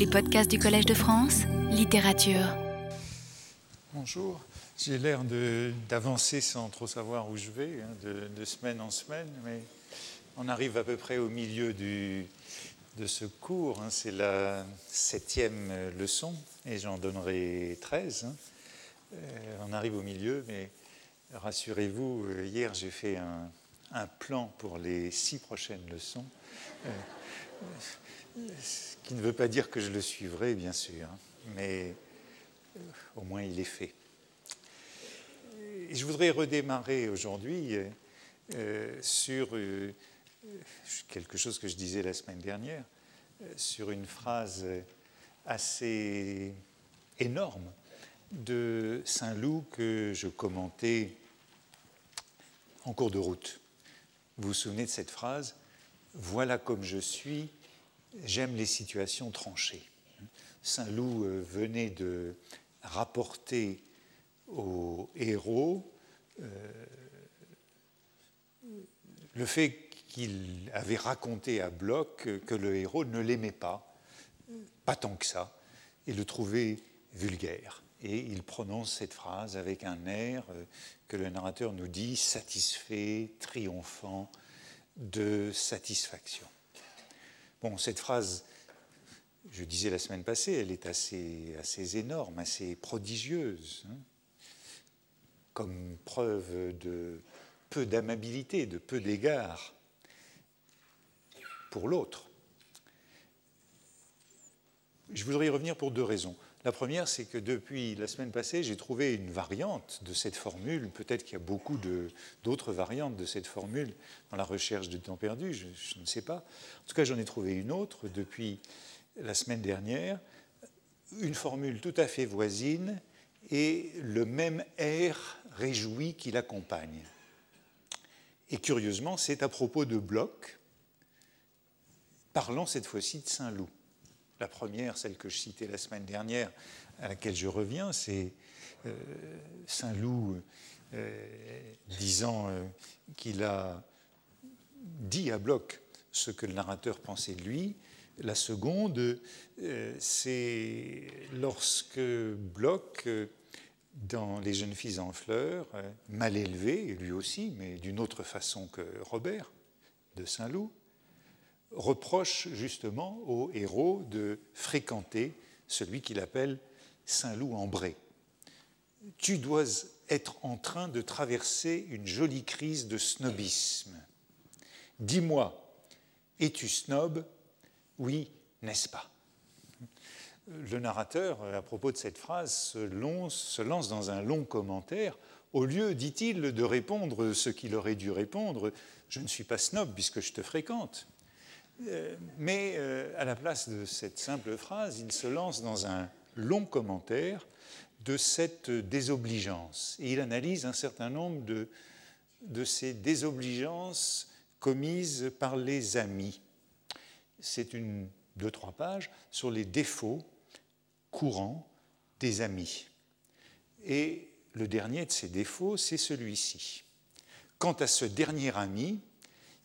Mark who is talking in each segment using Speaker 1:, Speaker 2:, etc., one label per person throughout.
Speaker 1: Les podcasts du Collège de France, littérature.
Speaker 2: Bonjour, j'ai l'air d'avancer sans trop savoir où je vais, hein, de, semaine en semaine, mais on arrive à peu près au milieu du, de ce cours. Hein. C'est la septième leçon et j'en donnerai 13. Hein. Euh, on arrive au milieu, mais rassurez-vous, euh, hier j'ai fait un, un, plan pour les six prochaines leçons. Euh, qui ne veut pas dire que je le suivrai, bien sûr, hein, mais euh, au moins il est fait. je voudrais redémarrer aujourd'hui euh, sur euh, quelque chose que je disais la semaine dernière, sur une phrase assez énorme de Saint-Loup que je commentais en cours de route. Vous vous souvenez de cette phrase Voilà comme je suis, J'aime les situations tranchées. Saint-Loup euh, venait de rapporter au héros euh, le fait qu'il avait raconté à Bloch que le héros ne l'aimait pas, pas tant que ça, et le trouvait vulgaire. Et il prononce cette phrase avec un air euh, que le narrateur nous dit satisfait, triomphant de satisfaction. Bon, cette phrase, je disais la semaine passée, elle est assez, énorme, assez prodigieuse, hein, comme preuve de peu d'amabilité, de peu d'égard pour l'autre. Je voudrais y revenir pour deux raisons. La première, c'est que depuis la semaine passée, j'ai trouvé une variante de cette formule. Peut-être qu'il y a beaucoup d'autres variantes de cette formule dans la recherche de temps perdu, je, ne sais pas. En tout cas, j'en ai trouvé une autre depuis la semaine dernière, une formule tout à fait voisine et le même air réjoui qui l'accompagne. Et curieusement, c'est à propos de Bloch, parlant cette fois-ci de Saint-Loup. La première, celle que je citais la semaine dernière, à laquelle je reviens, c'est euh, Saint-Loup euh, disant euh, qu'il a dit à Bloch ce que le narrateur pensait de lui. La seconde, c'est lorsque Bloch, dans Les jeunes filles en fleurs, mal élevé, lui aussi, mais d'une autre façon que Robert de Saint-Loup, reproche justement au héros de fréquenter celui qu'il appelle Saint-Loup-en-Bray. Tu dois être en train de traverser une jolie crise de snobisme. Dis-moi, es-tu snob? Oui, n'est-ce pas? Le narrateur, à propos de cette phrase, se lance dans un long commentaire. Au lieu, dit-il, de répondre ce qu'il aurait dû répondre, je ne suis pas snob puisque je te fréquente. Euh, mais euh, à la place de cette simple phrase, il se lance dans un long commentaire de cette désobligeance. Il analyse un certain nombre de, de ces désobligeances commises par les amis. C'est une, deux, trois pages sur les défauts courants des amis. Et le dernier de ces défauts, c'est celui-ci. Quant à ce dernier ami,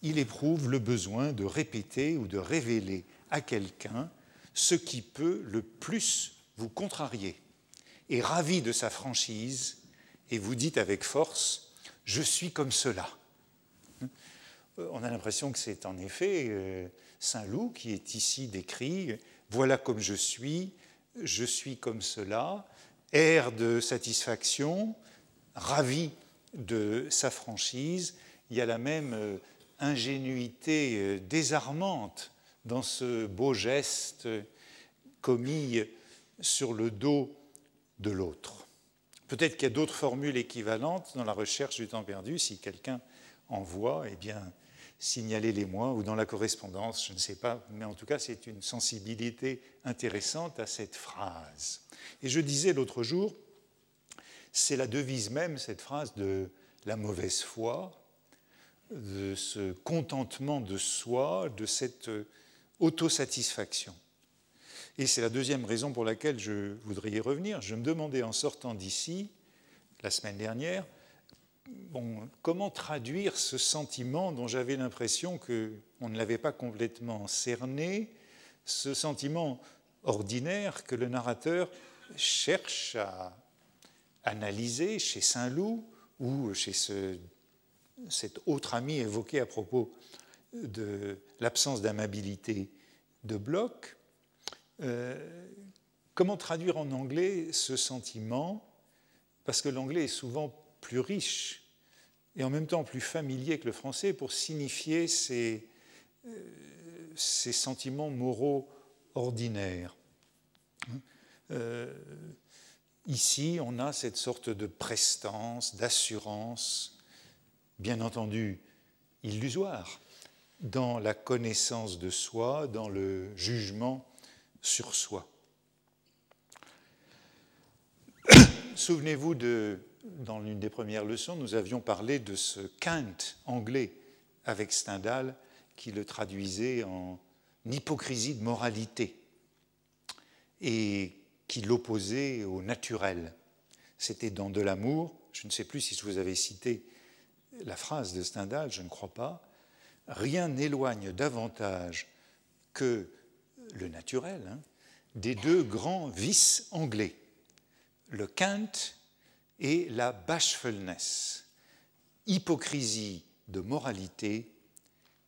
Speaker 2: il éprouve le besoin de répéter ou de révéler à quelqu'un ce qui peut le plus vous contrarier. Et ravi de sa franchise, et vous dites avec force, je suis comme cela. On a l'impression que c'est en effet euh, Saint Loup qui est ici décrit, voilà comme je suis, je suis comme cela, air de satisfaction, ravi de sa franchise, il y a la même euh, ingénuité euh, désarmante dans ce beau geste commis sur le dos de l'autre. Peut-être qu'il y a d'autres formules équivalentes dans la recherche du temps perdu, si quelqu'un en voit, eh bien, signalez-les-moi, ou dans la correspondance, je ne sais pas, mais en tout cas, c'est une sensibilité intéressante à cette phrase. Et je disais l'autre jour, c'est la devise même, cette phrase de la mauvaise foi, de ce contentement de soi, de cette autosatisfaction. Et c'est la deuxième raison pour laquelle je voudrais y revenir. Je me demandais en sortant d'ici, la semaine dernière, comment traduire ce sentiment dont j'avais l'impression qu'on ne l'avait pas complètement cerné, ce sentiment ordinaire que le narrateur cherche à analyser chez Saint-Loup ou chez cet autre ami évoqué à propos de l'absence d'amabilité de Bloch. Euh, comment traduire en anglais ce sentiment? Parce que l'anglais est souvent plus riche et en même temps plus familier que le français pour signifier ces, euh, sentiments moraux ordinaires. Euh, ici, on a cette sorte de prestance, d'assurance, bien entendu illusoire, dans la connaissance de soi, dans le jugement sur soi. Souvenez-vous de, dans l'une des premières leçons, nous avions parlé de ce Kant anglais avec Stendhal qui le traduisait en hypocrisie de moralité et qui l'opposait au naturel. C'était dans De l'amour, je ne sais plus si je vous avais cité la phrase de Stendhal, je ne crois pas, rien n'éloigne davantage que le naturel hein, des deux grands vices anglais, le Kant et la bashfulness, hypocrisie de moralité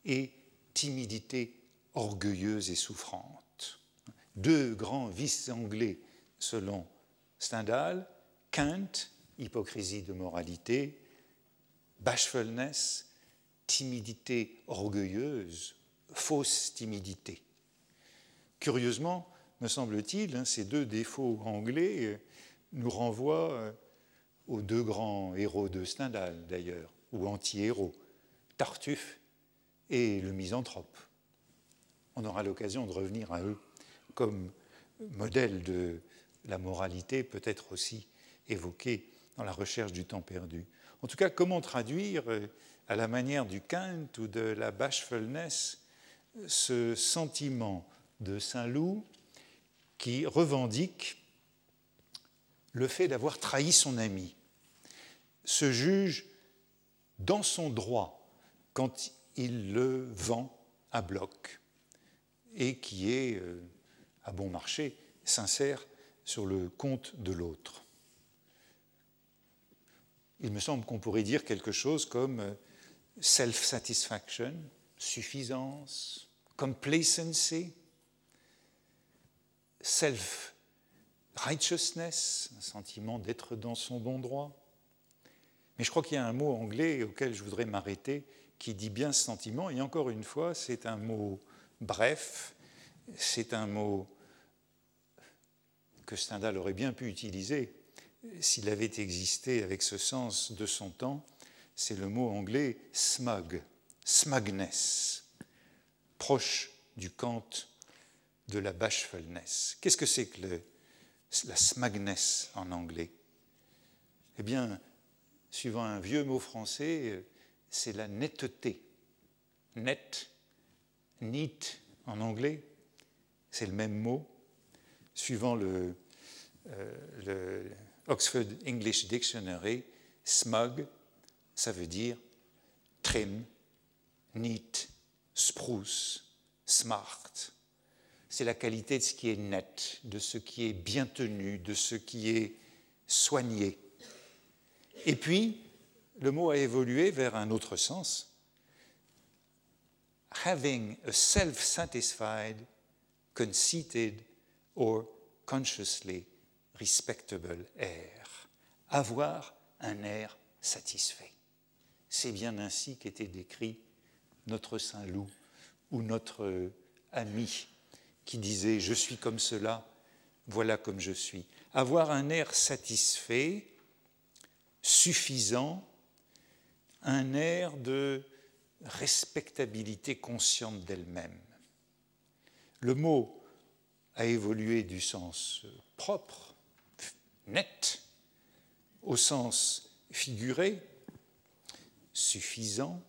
Speaker 2: et timidité orgueilleuse et souffrante. Deux grands vices anglais selon Stendhal, Kant, hypocrisie de moralité, bashfulness, timidité orgueilleuse, fausse timidité. Curieusement, me semble-t-il, hein, ces deux défauts anglais euh, nous renvoient euh, aux deux grands héros de Stendhal, d'ailleurs, ou anti-héros, Tartuffe et le misanthrope. On aura l'occasion de revenir à eux comme modèle de la moralité, peut-être aussi évoqué dans la recherche du temps perdu. En tout cas, comment traduire euh, à la manière du Kant ou de la bashfulness ce sentiment de Saint-Loup qui revendique le fait d'avoir trahi son ami, se juge dans son droit quand il le vend à bloc et qui est, euh, à bon marché, sincère sur le compte de l'autre. Il me semble qu'on pourrait dire quelque chose comme euh, self-satisfaction, suffisance, complacency, self-righteousness, un sentiment d'être dans son bon droit. Mais je crois qu'il y a un mot anglais auquel je voudrais m'arrêter qui dit bien ce sentiment, et encore une fois, c'est un mot bref, c'est un mot que Stendhal aurait bien pu utiliser s'il avait existé avec ce sens de son temps, c'est le mot anglais smug, smugness, proche du Kant de la bashfulness. Qu'est-ce que c'est que la smugness en anglais? Eh bien, suivant un vieux mot français, c'est la netteté. Net, neat en anglais, c'est le même mot. Suivant le, euh, le Oxford English Dictionary, smug, ça veut dire trim, neat, spruce, smart. C'est la qualité de ce qui est net, de ce qui est bien tenu, de ce qui est soigné. Et puis, le mot a évolué vers un autre sens. Having a self-satisfied, conceited or consciously respectable air. Avoir un air satisfait. C'est bien ainsi qu'était décrit notre Saint Loup ou notre ami qui disait Je suis comme cela, voilà comme je suis. Avoir un air satisfait, suffisant, un air de respectabilité consciente d'elle-même. Le mot a évolué du sens propre, net, au sens figuré, suffisant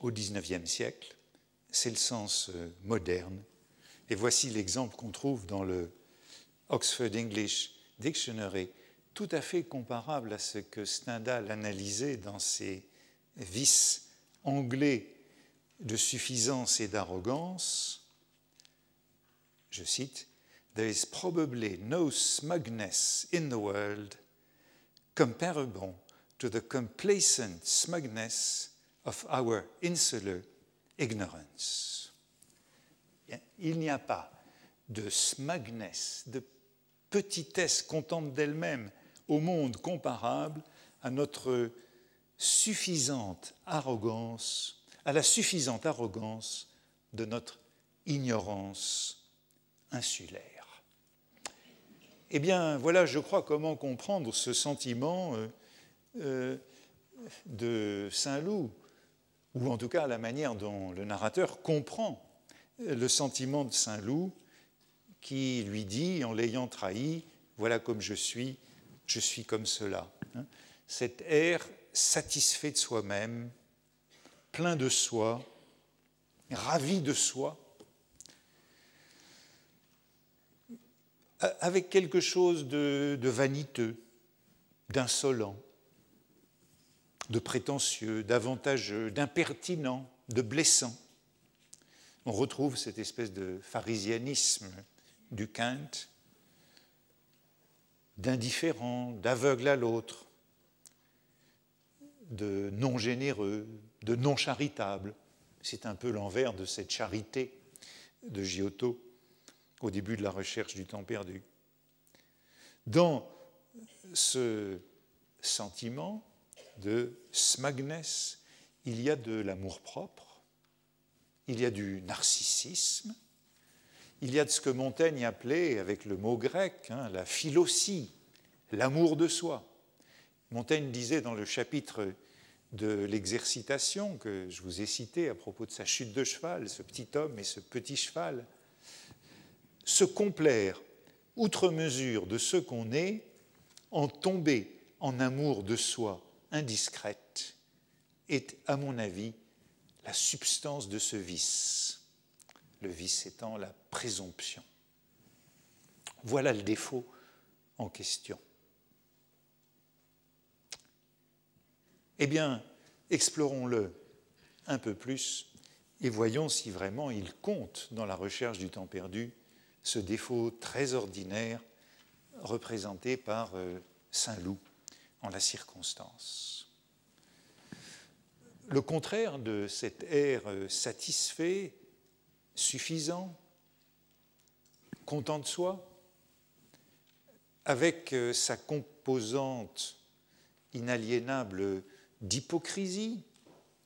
Speaker 2: au XIXe siècle, c'est le sens euh, moderne. Et voici l'exemple qu'on trouve dans le Oxford English Dictionary, tout à fait comparable à ce que Stendhal analysait dans ses vices anglais de suffisance et d'arrogance. Je cite there is probably no smugness in the world comparable to the complacent smugness of our insular ignorance. Il n'y a pas de smugness, de petitesse contente d'elle-même au monde comparable à notre suffisante arrogance, à la suffisante arrogance de notre ignorance insulaire. Eh bien, voilà, je crois, comment comprendre ce sentiment euh, euh, de Saint-Loup, ou en tout cas la manière dont le narrateur comprend le sentiment de Saint-Loup qui lui dit, en l'ayant trahi, voilà comme je suis, je suis comme cela. Hein. Cet air satisfait de soi-même, plein de soi, ravi de soi, avec quelque chose de, vaniteux, d'insolent, de prétentieux, d'avantageux, d'impertinent, de blessant. On retrouve cette espèce de pharisianisme du Kant, d'indifférent, d'aveugle à l'autre, de non généreux, de non charitable. C'est un peu l'envers de cette charité de Giotto au début de la recherche du temps perdu. Dans ce sentiment de smugness, il y a de l'amour-propre, il y a du narcissisme, il y a de ce que Montaigne appelait, avec le mot grec, hein, la philosie, l'amour de soi. Montaigne disait dans le chapitre de l'exercitation que je vous ai cité à propos de sa chute de cheval, ce petit homme et ce petit cheval, se complaire outre mesure de ce qu'on est en tomber en amour de soi indiscrète est, à mon avis, la substance de ce vice, le vice étant la présomption. Voilà le défaut en question. Eh bien, explorons-le un peu plus et voyons si vraiment il compte dans la recherche du temps perdu ce défaut très ordinaire représenté par euh, Saint-Loup en la circonstance. Le contraire de cet air euh, satisfait, suffisant, content de soi, avec euh, sa composante inaliénable d'hypocrisie,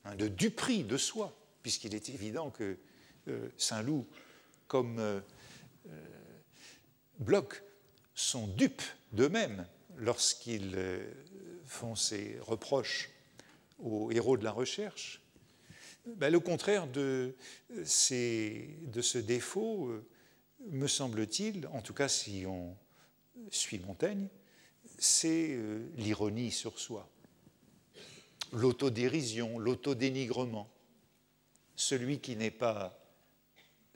Speaker 2: hein, de duperie de soi, puisqu'il est évident que Saint-Loup, comme euh, Bloch sont dupes d'eux-mêmes lorsqu'ils euh, font ces reproches aux héros de la recherche. Ben, le contraire de, de, ce défaut, euh, me semble-t-il, en tout cas si on suit Montaigne, c'est l'ironie sur soi, l'autodérision, l'autodénigrement. Celui qui n'est pas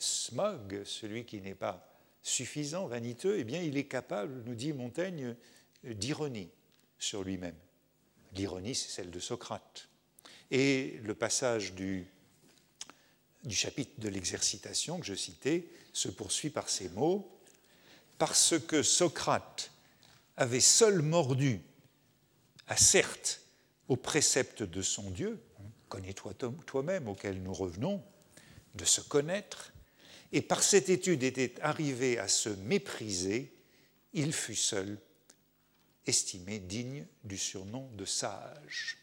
Speaker 2: smog, celui qui n'est pas suffisant, vaniteux, eh bien, il est capable, nous dit Montaigne, d'ironie sur lui-même. L'ironie, c'est celle de Socrate. Et le passage du, chapitre de l'exercitation que je citais se poursuit par ces mots Parce que Socrate avait seul mordu, à certes, au précepte de son Dieu, connais-toi toi-même, auquel nous revenons, de se connaître, et par cette étude était arrivé à se mépriser, il fut seul estimé digne du surnom de sage.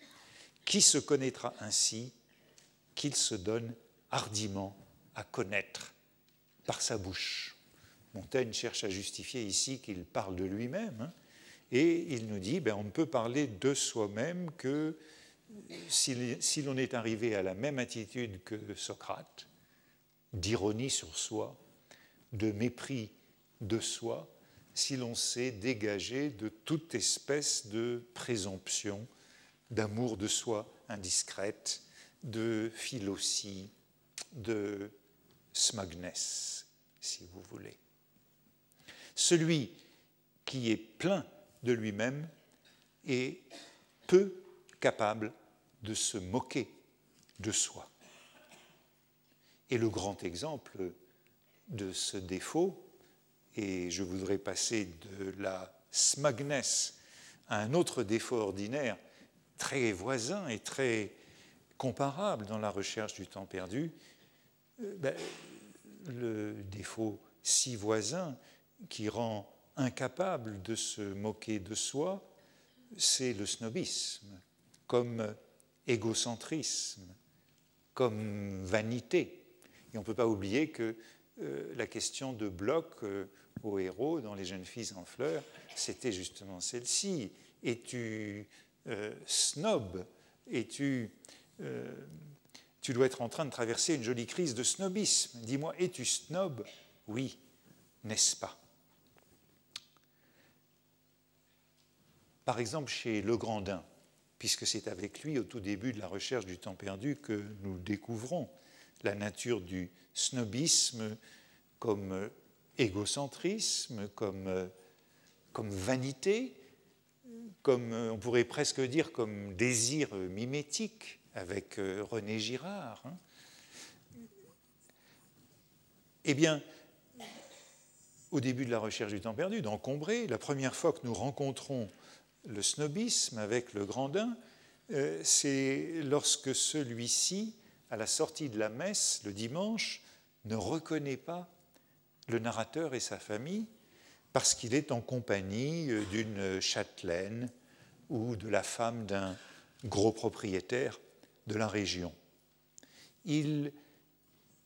Speaker 2: Qui se connaîtra ainsi qu'il se donne hardiment à connaître par sa bouche Montaigne cherche à justifier ici qu'il parle de lui-même, hein, et il nous dit ben, on ne peut parler de soi-même que si l'on est arrivé à la même attitude que Socrate, d'ironie sur soi, de mépris de soi, si l'on s'est dégagé de toute espèce de présomption, d'amour de soi indiscrète, de philosie, de smugness, si vous voulez. Celui qui est plein de lui-même est peu capable de se moquer de soi. Et le grand exemple de ce défaut et je voudrais passer de la smugness à un autre défaut ordinaire très voisin et très comparable dans la recherche du temps perdu, euh, ben, le défaut si voisin qui rend incapable de se moquer de soi, c'est le snobisme, comme égocentrisme, comme vanité. Et on ne peut pas oublier que euh, la question de bloc euh, au héros dans Les jeunes filles en fleurs, c'était justement celle-ci. Es-tu euh, snob? Es-tu. tu dois être en train de traverser une jolie crise de snobisme. Dis-moi, es-tu snob? Oui, n'est-ce pas? Par exemple, chez Le Grandin, puisque c'est avec lui, au tout début de la recherche du temps perdu, que nous découvrons la nature du snobisme comme égocentrisme, comme, comme vanité, comme on pourrait presque dire comme désir mimétique avec euh, René Girard. Hein. Eh bien, au début de la recherche du temps perdu, dans la première fois que nous rencontrons le snobisme avec le Grandin, euh, c'est lorsque celui-ci, à la sortie de la messe le dimanche, ne reconnaît pas le narrateur et sa famille parce qu'il est en compagnie euh, d'une châtelaine ou de la femme d'un gros propriétaire de la région. Il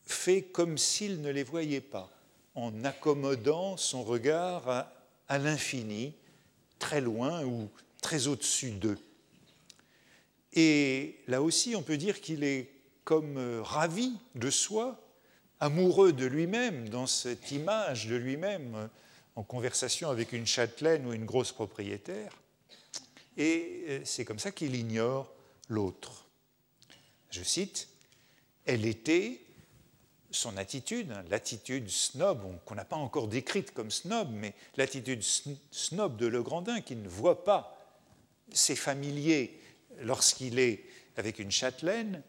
Speaker 2: fait comme s'il ne les voyait pas, en accommodant son regard à, à l'infini très loin ou très au-dessus d'eux. Et là aussi, on peut dire qu'il est comme euh, ravi de soi, amoureux de lui-même, dans cette image de lui-même euh, en conversation avec une châtelaine ou une grosse propriétaire. Et euh, c'est comme ça qu'il ignore l'autre. Je cite, Elle était son attitude, hein, l'attitude snob, qu'on n'a pas encore décrite comme snob, mais l'attitude snob de Legrandin qui ne voit pas ses familiers lorsqu'il est avec une châtelaine,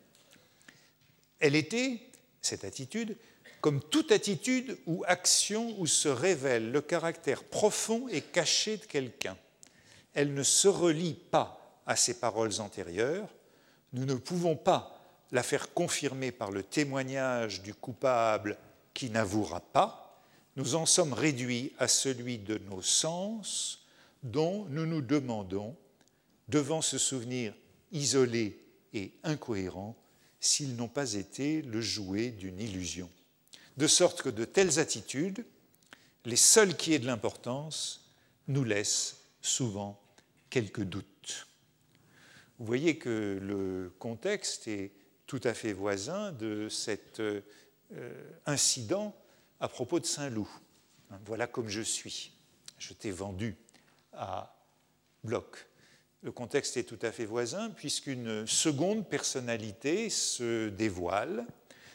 Speaker 2: elle était, cette attitude, comme toute attitude ou action où se révèle le caractère profond et caché de quelqu'un. Elle ne se relie pas à ses paroles antérieures, nous ne pouvons pas la faire confirmer par le témoignage du coupable qui n'avouera pas, nous en sommes réduits à celui de nos sens dont nous nous demandons, devant ce souvenir isolé et incohérent, s'ils n'ont pas été le jouet d'une illusion. De sorte que de telles attitudes, les seules qui aient de l'importance, nous laissent souvent quelques doutes. Vous voyez que le contexte est tout à fait voisin de cet euh, incident à propos de Saint-Loup. Voilà comme je suis. Je t'ai vendu à Bloch. Le contexte est tout à fait voisin puisqu'une seconde personnalité se dévoile,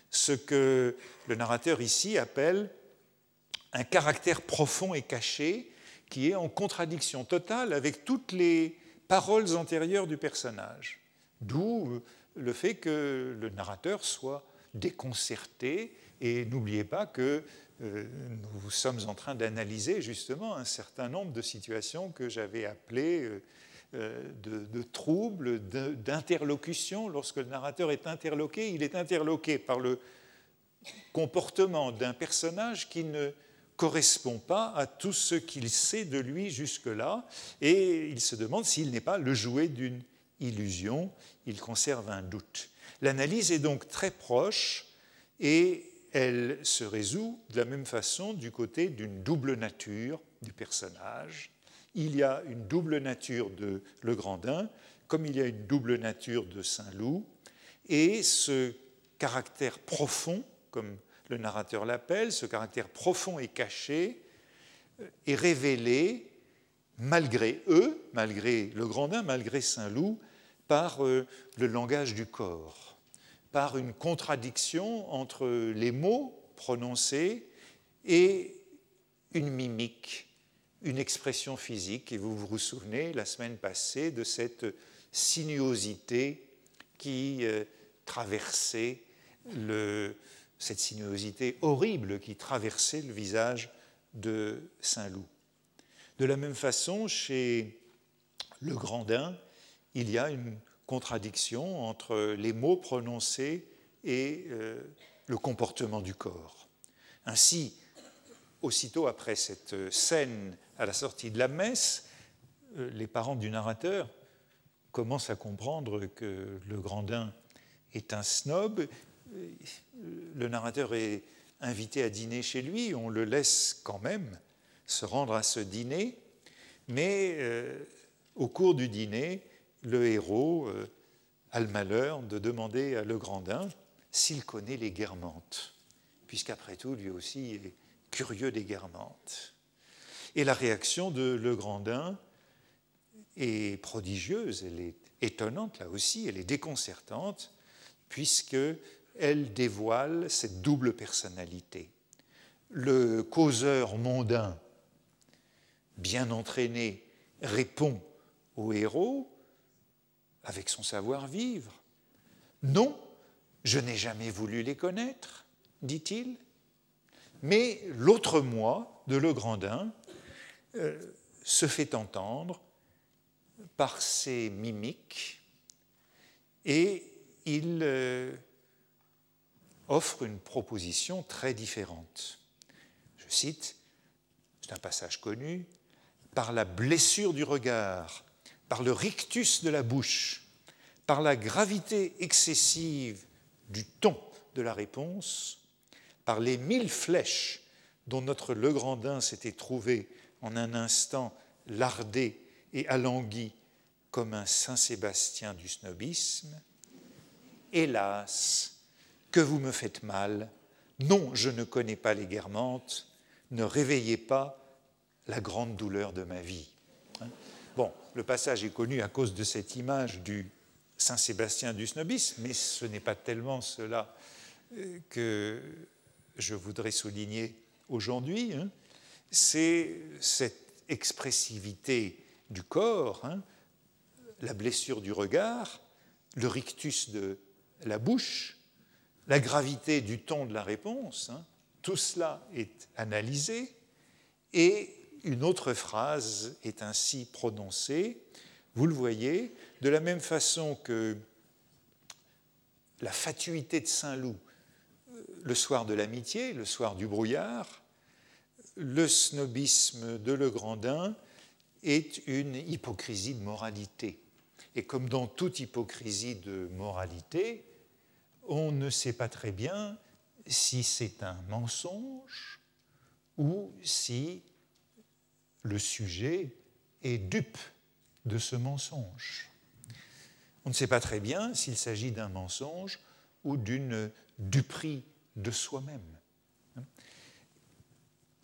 Speaker 2: ce que le narrateur ici appelle un caractère profond et caché qui est en contradiction totale avec toutes les paroles antérieures du personnage. D'où le fait que le narrateur soit déconcerté. Et n'oubliez pas que euh, nous sommes en train d'analyser justement un certain nombre de situations que j'avais appelées euh, de, de, troubles, d'interlocution. Lorsque le narrateur est interloqué, il est interloqué par le comportement d'un personnage qui ne correspond pas à tout ce qu'il sait de lui jusque-là, et il se demande s'il n'est pas le jouet d'une illusion, il conserve un doute. L'analyse est donc très proche et elle se résout de la même façon du côté d'une double nature du personnage. Il y a une double nature de Le Grandin, comme il y a une double nature de Saint-Loup, et ce caractère profond, comme le narrateur l'appelle, ce caractère profond et caché, est révélé malgré eux, malgré Le Grandin, malgré Saint-Loup, par euh, le langage du corps, par une contradiction entre les mots prononcés et une mimique, une expression physique. Et vous vous souvenez la semaine passée de cette sinuosité qui euh, traversait le, cette sinuosité horrible qui traversait le visage de Saint-Loup. De la même façon, chez le Grandin, il y a une contradiction entre les mots prononcés et euh, le comportement du corps. Ainsi, aussitôt après cette scène à la sortie de la messe, euh, les parents du narrateur commencent à comprendre que le Grandin est un snob. Le narrateur est invité à dîner chez lui, on le laisse quand même se rendre à ce dîner, mais euh, au cours du dîner, le héros euh, a le malheur de demander à Le Grandin s'il connaît les guermantes, puisqu'après tout, lui aussi est curieux des guermantes. Et la réaction de Le Grandin est prodigieuse, elle est étonnante là aussi, elle est déconcertante, puisque elle dévoile cette double personnalité. Le causeur mondain, bien entraîné, répond au héros avec son savoir-vivre. Non, je n'ai jamais voulu les connaître, dit-il. Mais l'autre moi de Le Grandin euh, se fait entendre par ses mimiques et il euh, offre une proposition très différente. Je cite, c'est un passage connu, par la blessure du regard, par le rictus de la bouche, par la gravité excessive du ton de la réponse, par les mille flèches dont notre Legrandin s'était trouvé en un instant lardé et alangui comme un Saint-Sébastien du snobisme, Hélas, que vous me faites mal, non, je ne connais pas les guermantes, ne réveillez pas la grande douleur de ma vie. Hein. Bon, le passage est connu à cause de cette image du Saint-Sébastien du snobisme, mais ce n'est pas tellement cela euh, que je voudrais souligner aujourd'hui. Hein. C'est cette expressivité du corps, hein, la blessure du regard, le rictus de la bouche, la gravité du ton de la réponse, hein, tout cela est analysé et une autre phrase est ainsi prononcée. Vous le voyez, de la même façon que la fatuité de Saint-Loup le soir de l'amitié, le soir du brouillard, le snobisme de Le Grandin est une hypocrisie de moralité. Et comme dans toute hypocrisie de moralité, on ne sait pas très bien si c'est un mensonge ou si le sujet est dupe de ce mensonge. On ne sait pas très bien s'il s'agit d'un mensonge ou d'une duperie de soi-même.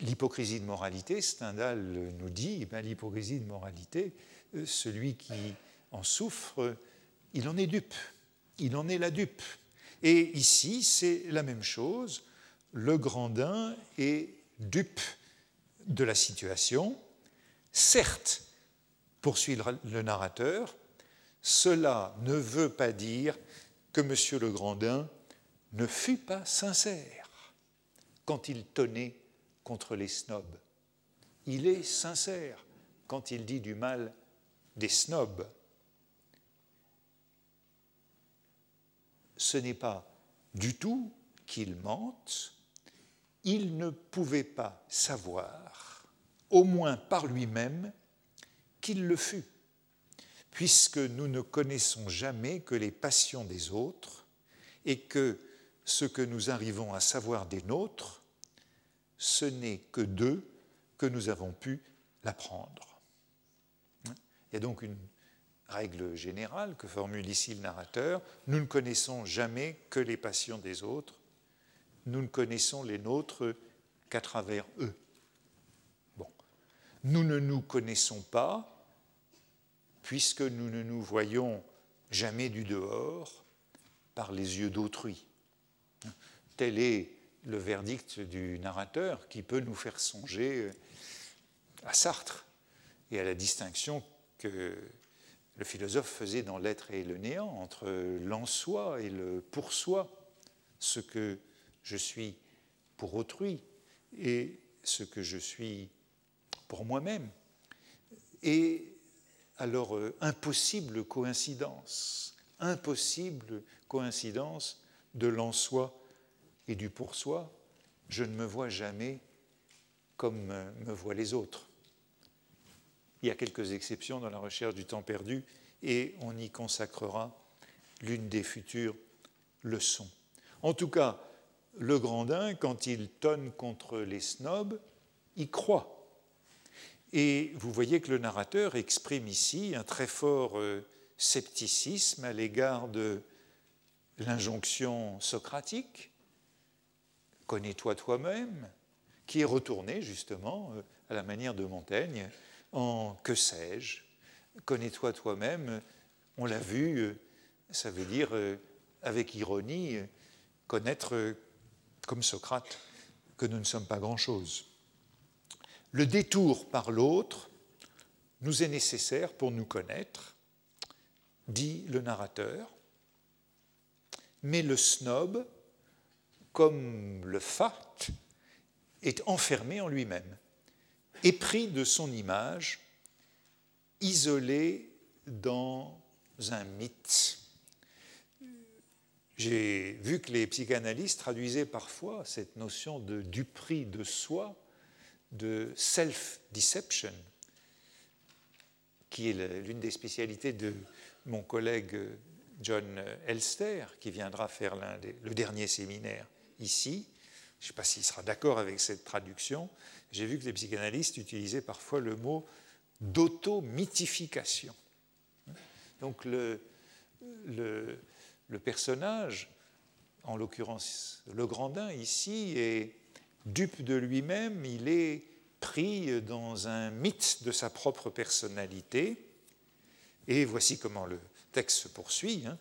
Speaker 2: L'hypocrisie de moralité, Stendhal nous dit, eh ben, l'hypocrisie de moralité, euh, celui qui en souffre, il en est dupe, il en est la dupe. Et ici, c'est la même chose. Le Grandin est dupe de la situation. Certes, poursuit le narrateur, cela ne veut pas dire que M. le Grandin ne fut pas sincère quand il tenait contre les snobs. Il est sincère quand il dit du mal des snobs. ce n'est pas du tout qu'il mente, il ne pouvait pas savoir, au moins par lui-même, qu'il le fut, puisque nous ne connaissons jamais que les passions des autres et que ce que nous arrivons à savoir des nôtres, ce n'est que d'eux que nous avons pu l'apprendre. Il y a donc une règle générale que formule ici le narrateur, nous ne connaissons jamais que les passions des autres, nous ne connaissons les nôtres qu'à travers eux. Bon. Nous ne nous connaissons pas puisque nous ne nous voyons jamais du dehors par les yeux d'autrui. Tel est le verdict du narrateur qui peut nous faire songer à Sartre et à la distinction que le philosophe faisait dans l'être et le néant, entre l'en-soi et le pour-soi, ce que je suis pour autrui et ce que je suis pour moi-même. Et alors, euh, impossible coïncidence, impossible coïncidence de l'en-soi et du pour-soi, je ne me vois jamais comme me voient les autres. Il y a quelques exceptions dans la recherche du temps perdu et on y consacrera l'une des futures leçons. En tout cas, le Grandin, quand il tonne contre les snobs, y croit. Et vous voyez que le narrateur exprime ici un très fort euh, scepticisme à l'égard de l'injonction socratique, connais-toi toi-même, qui est retournée justement euh, à la manière de Montaigne en que sais-je, connais-toi toi-même, on l'a vu, euh, ça veut dire avec ironie connaître comme Socrate que nous ne sommes pas grand-chose. Le détour par l'autre nous est nécessaire pour nous connaître, dit le narrateur, mais le snob, comme le fat, est enfermé en lui-même, épris de son image, isolé dans un mythe. J'ai vu que les psychanalystes traduisaient parfois cette notion de duperie de soi, de self-deception, qui est l'une des spécialités de mon collègue John Elster, qui viendra faire le dernier séminaire ici. Je ne sais pas s'il sera d'accord avec cette traduction. J'ai vu que les psychanalystes utilisaient parfois le mot d'auto-mythification. Donc le, le personnage, en l'occurrence le Grandin ici, est dupe de lui-même, il est pris dans un mythe de sa propre personnalité. Et voici comment le texte se poursuit. Hein.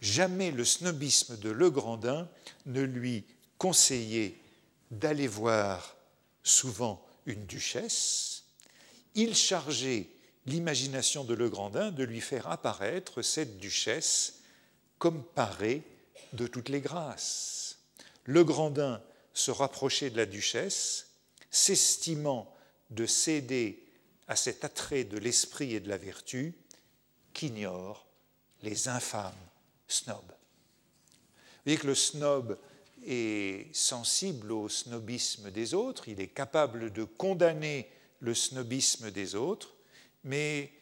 Speaker 2: Jamais le snobisme de Le Grandin ne lui conseillait d'aller voir souvent une duchesse. Il chargeait l'imagination de Le Grandin de lui faire apparaître cette duchesse comme paré de toutes les grâces. Le Grandin se rapprochait de la duchesse, s'estimant de céder à cet attrait de l'esprit et de la vertu qu'ignorent les infâmes snobs. Vous voyez que le snob est sensible au snobisme des autres, il est capable de condamner le snobisme des autres, mais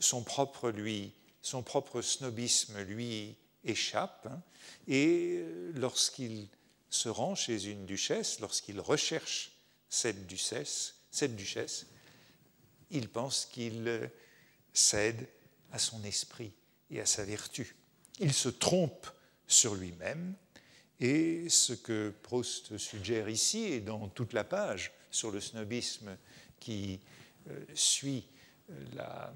Speaker 2: son propre, lui, son propre snobisme lui échappe, hein, et euh, lorsqu'il se rend chez une duchesse, lorsqu'il recherche cette duchesse, cette duchesse, il pense qu'il euh, cède à son esprit et à sa vertu. Il se trompe sur lui-même, et ce que Proust suggère ici, et dans toute la page sur le snobisme qui euh, suit la,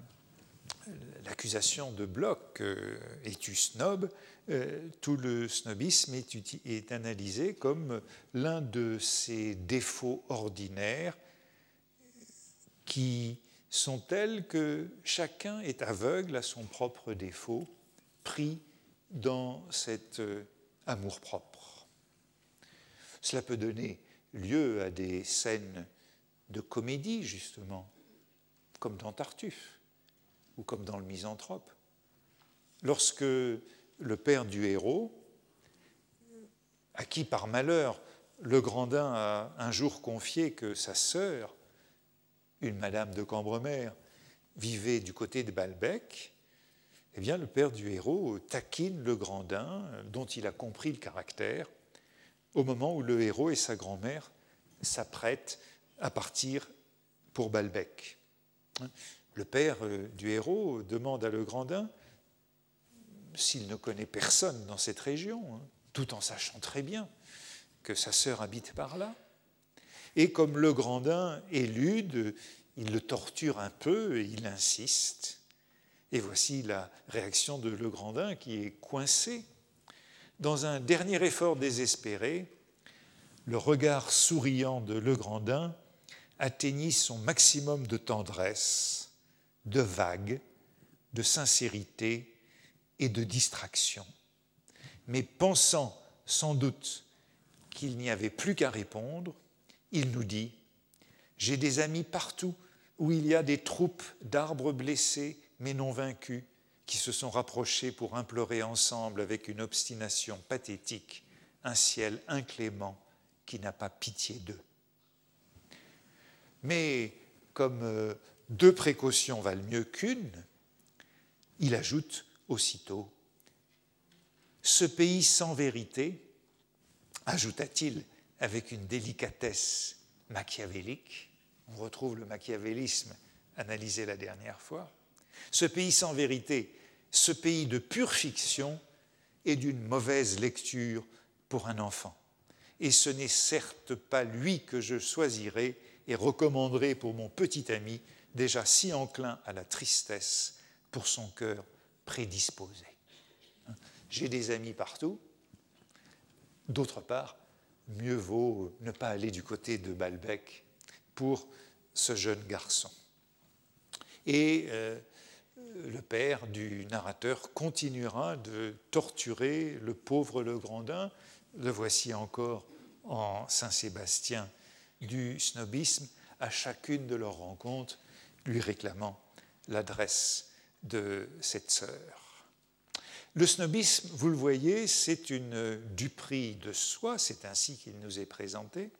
Speaker 2: l'accusation de Bloch, euh, es-tu snob euh, Tout le snobisme est, analysé comme l'un de ces défauts ordinaires qui sont tels que chacun est aveugle à son propre défaut, pris dans cet euh, amour-propre. Cela peut donner lieu à des scènes de comédie, justement, comme dans Tartuffe ou comme dans le misanthrope. Lorsque le père du héros, à qui par malheur le Grandin a un jour confié que sa sœur, une madame de Cambremer, vivait du côté de Balbec, eh bien le père du héros taquine le Grandin, dont il a compris le caractère, au moment où le héros et sa grand-mère s'apprêtent à partir pour Balbec le père euh, du héros demande à Legrandin s'il ne connaît personne dans cette région, hein, tout en sachant très bien que sa sœur habite par là. Et comme Legrandin élude, il le torture un peu et il insiste. Et voici la réaction de Legrandin qui est coincé. Dans un dernier effort désespéré, le regard souriant de Legrandin atteignit son maximum de tendresse de vague, de sincérité et de distraction. Mais pensant sans doute qu'il n'y avait plus qu'à répondre, il nous dit J'ai des amis partout où il y a des troupes d'arbres blessés mais non vaincus qui se sont rapprochés pour implorer ensemble avec une obstination pathétique un ciel inclément qui n'a pas pitié d'eux. Mais comme euh, deux précautions valent mieux qu'une, il ajoute aussitôt Ce pays sans vérité, ajouta-t-il avec une délicatesse machiavélique, on retrouve le machiavélisme analysé la dernière fois, ce pays sans vérité, ce pays de pure fiction est d'une mauvaise lecture pour un enfant. Et ce n'est certes pas lui que je choisirai et recommanderai pour mon petit ami, déjà si enclin à la tristesse pour son cœur prédisposé. J'ai des amis partout. D'autre part, mieux vaut ne pas aller du côté de Balbec pour ce jeune garçon. Et euh, le père du narrateur continuera de torturer le pauvre Legrandin. Le voici encore en Saint-Sébastien du snobisme à chacune de leurs rencontres, lui réclamant l'adresse de cette sœur. Le snobisme, vous le voyez, c'est une duperie de soi, c'est ainsi qu'il nous est présenté,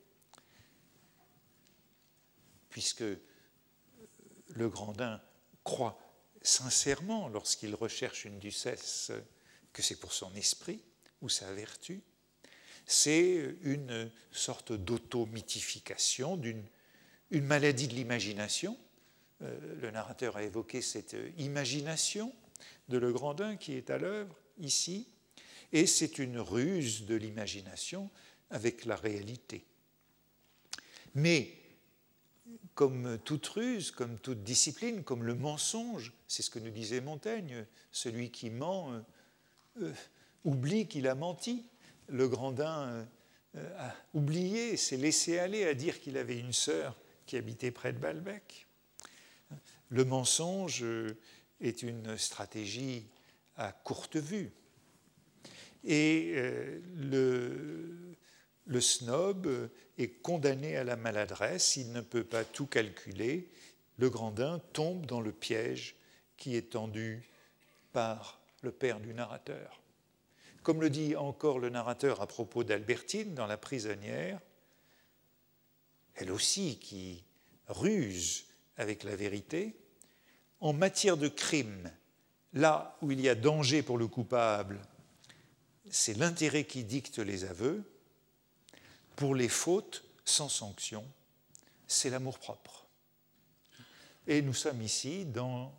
Speaker 2: puisque le Grandin croit sincèrement, lorsqu'il recherche une ducesse, que c'est pour son esprit ou sa vertu, c'est une sorte d'auto-mythification, d'une une maladie de l'imagination. Euh, le narrateur a évoqué cette imagination de Le Grandin qui est à l'œuvre ici, et c'est une ruse de l'imagination avec la réalité. Mais comme toute ruse, comme toute discipline, comme le mensonge, c'est ce que nous disait Montaigne, celui qui ment euh, euh, oublie qu'il a menti. Le Grandin euh, a oublié, s'est laissé aller à dire qu'il avait une sœur qui habitait près de Balbec. Le mensonge est une stratégie à courte vue. Et le, le snob est condamné à la maladresse, il ne peut pas tout calculer, le grandin tombe dans le piège qui est tendu par le père du narrateur. Comme le dit encore le narrateur à propos d'Albertine dans La prisonnière, elle aussi qui ruse avec la vérité, en matière de crime, là où il y a danger pour le coupable, c'est l'intérêt qui dicte les aveux, pour les fautes sans sanction, c'est l'amour-propre. Et nous sommes ici dans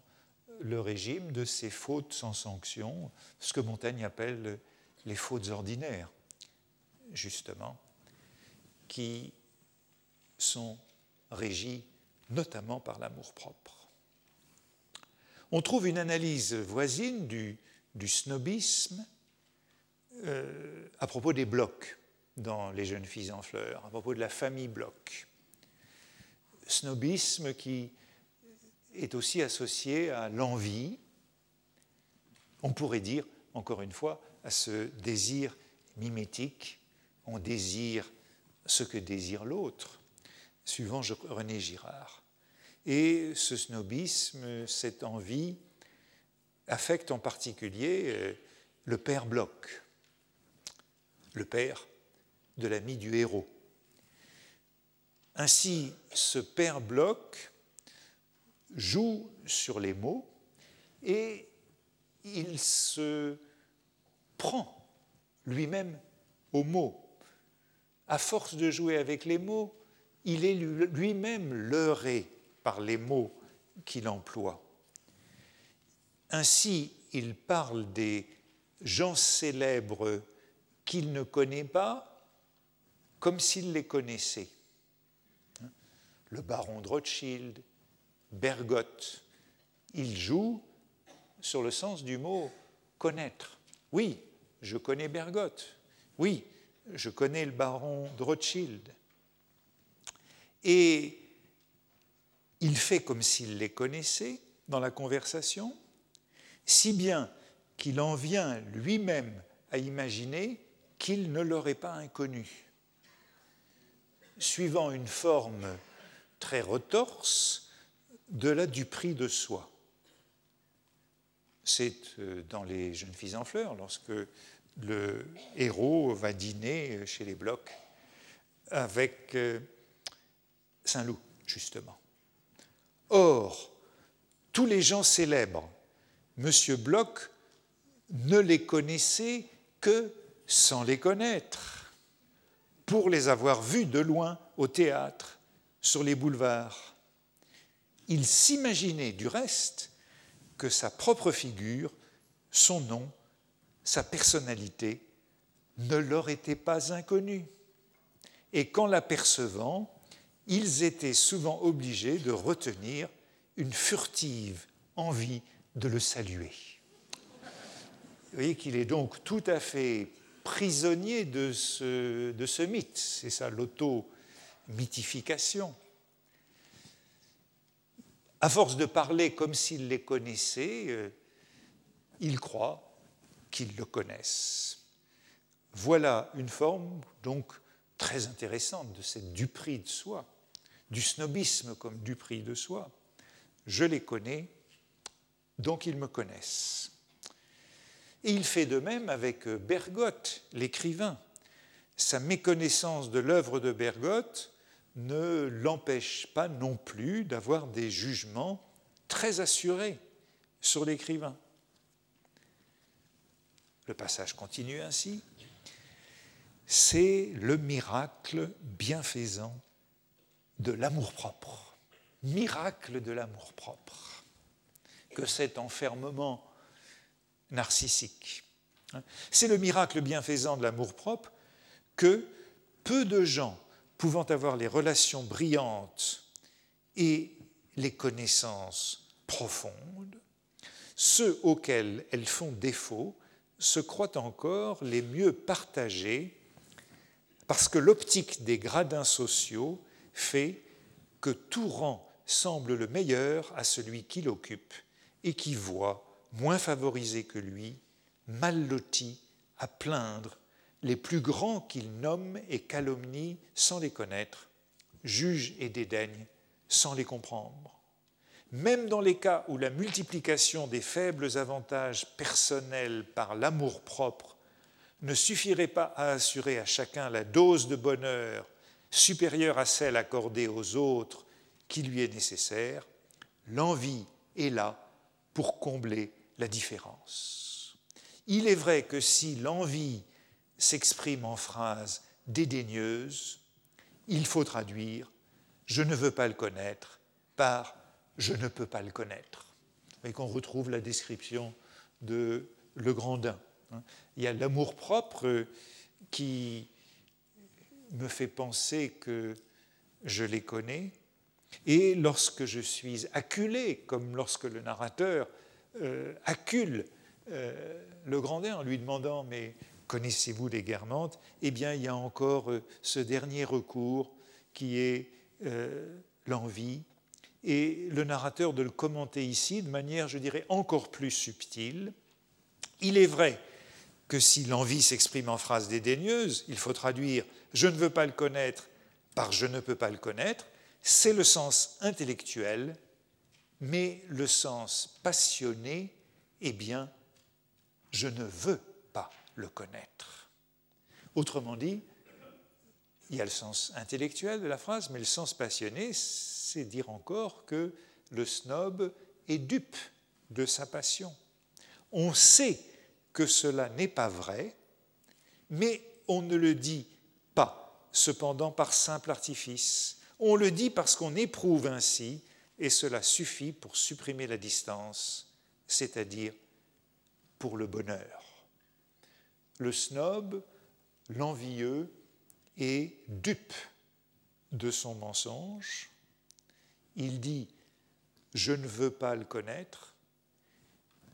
Speaker 2: le régime de ces fautes sans sanction, ce que Montaigne appelle les fautes ordinaires, justement, qui sont régies notamment par l'amour-propre. On trouve une analyse voisine du, snobisme euh, à propos des blocs dans Les jeunes filles en fleurs, à propos de la famille Bloch. Snobisme qui est aussi associé à l'envie, on pourrait dire, encore une fois, à ce désir mimétique, on désire ce que désire l'autre, suivant René Girard. Et ce snobisme, cette envie, affecte en particulier euh, le père Bloch. Le père de l'ami du héros. Ainsi, ce père Bloch joue sur les mots et il se prend lui-même aux mots. À force de jouer avec les mots, il est lui-même leurré par les mots qu'il emploie. Ainsi, il parle des gens célèbres qu'il ne connaît pas comme s'il les connaissait. Le baron de Rothschild, Bergotte, il joue sur le sens du mot connaître. Oui, je connais Bergotte. Oui, je connais le baron de Rothschild. Et il fait comme s'il les connaissait dans la conversation, si bien qu'il en vient lui-même à imaginer qu'il ne l'aurait pas inconnu suivant une forme très retorse de la duperie de soi. C'est euh, dans Les jeunes filles en fleurs, lorsque le héros va dîner chez les Blocs avec euh, Saint-Loup, justement. Or, tous les gens célèbres, M. Bloch ne les connaissait que sans les connaître, pour les avoir vus de loin au théâtre, sur les boulevards. Il s'imaginait du reste que sa propre figure, son nom, sa personnalité ne leur étaient pas inconnus. Et qu'en l'apercevant, ils étaient souvent obligés de retenir une furtive envie de le saluer. Vous voyez qu'il est donc tout à fait prisonnier de ce, de ce mythe, c'est ça l'auto-mythification. À force de parler comme s'il les connaissait, euh, il croit qu'ils le connaissent. Voilà une forme donc très intéressante de cette duperie de soi du snobisme comme du prix de soi. Je les connais, donc ils me connaissent. Et il fait de même avec Bergotte, l'écrivain. Sa méconnaissance de l'œuvre de Bergotte ne l'empêche pas non plus d'avoir des jugements très assurés sur l'écrivain. Le passage continue ainsi. C'est le miracle bienfaisant de l'amour-propre, miracle de l'amour-propre, que cet enfermement narcissique. C'est le miracle bienfaisant de l'amour-propre que peu de gens pouvant avoir les relations brillantes et les connaissances profondes, ceux auxquels elles font défaut se croient encore les mieux partagés parce que l'optique des gradins sociaux fait que tout rang semble le meilleur à celui qui l'occupe et qui voit, moins favorisé que lui, mal loti, à plaindre les plus grands qu'il nomme et calomnie sans les connaître, juge et dédaigne sans les comprendre. Même dans les cas où la multiplication des faibles avantages personnels par l'amour-propre ne suffirait pas à assurer à chacun la dose de bonheur supérieure à celle accordée aux autres qui lui est nécessaire, l'envie est là pour combler la différence. Il est vrai que si l'envie s'exprime en phrases dédaigneuses, il faut traduire je ne veux pas le connaître par je ne peux pas le connaître. Et qu'on retrouve la description de Le Grandin. Il y a l'amour-propre qui me fait penser que je les connais. Et lorsque je suis acculé, comme lorsque le narrateur accule euh, le grandin en lui demandant Mais connaissez-vous les Guermantes? Eh bien, il y a encore euh, ce dernier recours qui est l'envie. Et le narrateur de le commenter ici de manière, je dirais, encore plus subtile. Il est vrai que si l'envie s'exprime en phrases dédaigneuses, il faut traduire je ne veux pas le connaître par je ne peux pas le connaître, c'est le sens intellectuel, mais le sens passionné, eh bien, je ne veux pas le connaître. Autrement dit, il y a le sens intellectuel de la phrase, mais le sens passionné, c'est dire encore que le snob est dupe de sa passion. On sait que cela n'est pas vrai, mais on ne le dit cependant par simple artifice. On le dit parce qu'on éprouve ainsi, et cela suffit pour supprimer la distance, c'est-à-dire pour le bonheur. Le snob, l'envieux, est dupe de son mensonge. Il dit Je ne veux pas le connaître,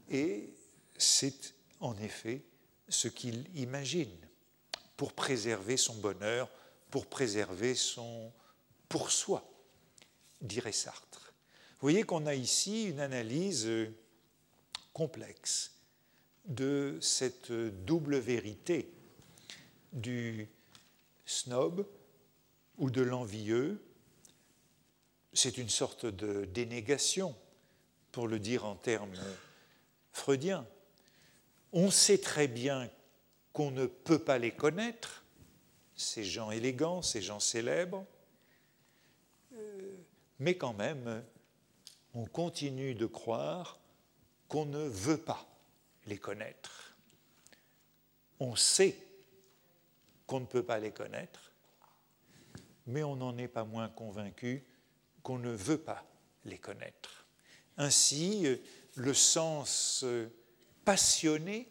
Speaker 2: et c'est en effet ce qu'il imagine pour préserver son bonheur, pour préserver son pour soi, dirait Sartre. Vous voyez qu'on a ici une analyse complexe de cette double vérité du snob ou de l'envieux, c'est une sorte de dénégation, pour le dire en termes freudiens. On sait très bien qu'on ne peut pas les connaître, ces gens élégants, ces gens célèbres, euh, mais quand même, on continue de croire qu'on ne veut pas les connaître. On sait qu'on ne peut pas les connaître, mais on n'en est pas moins convaincu qu'on ne veut pas les connaître. Ainsi, le sens passionné,